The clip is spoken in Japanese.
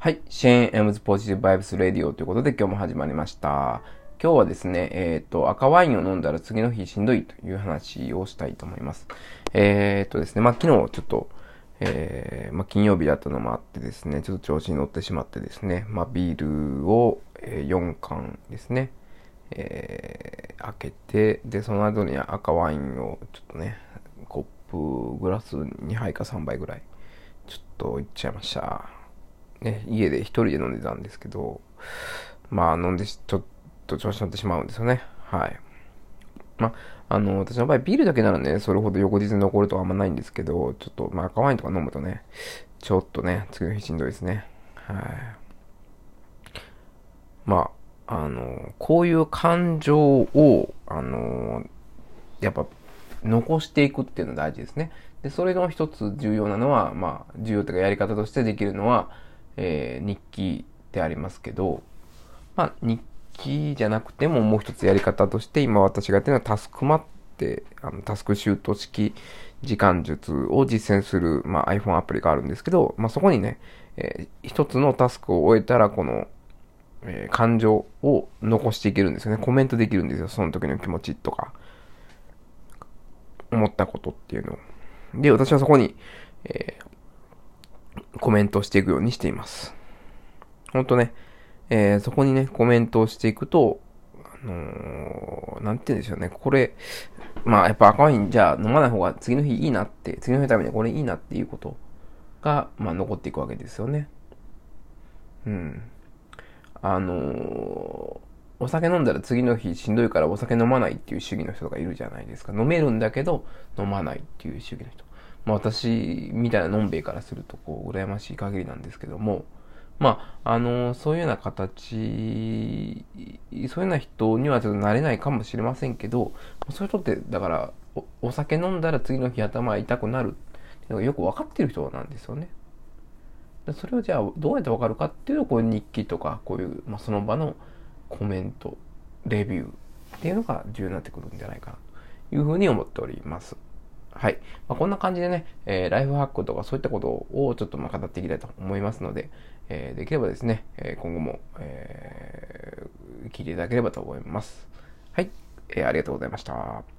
はい。シェーン・エムズ・ポジティブ・バイブス・レディオということで今日も始まりました。今日はですね、えっ、ー、と、赤ワインを飲んだら次の日しんどいという話をしたいと思います。えっ、ー、とですね、まあ、昨日ちょっと、えー、まあ、金曜日だったのもあってですね、ちょっと調子に乗ってしまってですね、まあ、ビールを、え4缶ですね、え開けて、で、その後に赤ワインをちょっとね、コップ、グラス2杯か3杯ぐらい、ちょっといっちゃいました。ね、家で一人で飲んでたんですけど、まあ飲んでちょっと調子乗ってしまうんですよね。はい。まあ、あの、私の場合ビールだけならね、それほど翌日に残るとはあんまないんですけど、ちょっと、まあ赤ワインとか飲むとね、ちょっとね、次の日しんどいですね。はい。まあ、あの、こういう感情を、あの、やっぱ、残していくっていうのが大事ですね。で、それの一つ重要なのは、まあ、重要というかやり方としてできるのは、えー、日記でありますけど、まあ、日記じゃなくてももう一つやり方として、今私がやってるのはタスクマって、あのタスクシュート式時間術を実践する、まあ、iPhone アプリがあるんですけど、まあ、そこにね、えー、一つのタスクを終えたら、この、えー、感情を残していけるんですよね。コメントできるんですよ。その時の気持ちとか、思ったことっていうのを。で、私はそこに、えー、コメントしていくようにしています。ほんとね、えー、そこにね、コメントをしていくと、あのー、なんて言うんでしょうね、これ、まあやっぱ赤ワインじゃあ飲まない方が次の日いいなって、次の日のためにこれいいなっていうことが、まあ残っていくわけですよね。うん。あのー、お酒飲んだら次の日しんどいからお酒飲まないっていう主義の人がいるじゃないですか。飲めるんだけど飲まないっていう主義の人。まあ私みたいなのんべいからするとこう羨ましい限りなんですけども、まあ、あの、そういうような形、そういうような人にはちょっとなれないかもしれませんけど、そういう人って、だからお、お酒飲んだら次の日頭痛くなるっていうのがよく分かってる人なんですよね。それをじゃあどうやって分かるかっていうと、こういう日記とか、こういう、まあ、その場のコメント、レビューっていうのが重要になってくるんじゃないかなというふうに思っております。はい。まあ、こんな感じでね、えー、ライフハックとかそういったことをちょっとまあ語っていきたいと思いますので、えー、できればですね、え、今後も、え、聞いていただければと思います。はい。えー、ありがとうございました。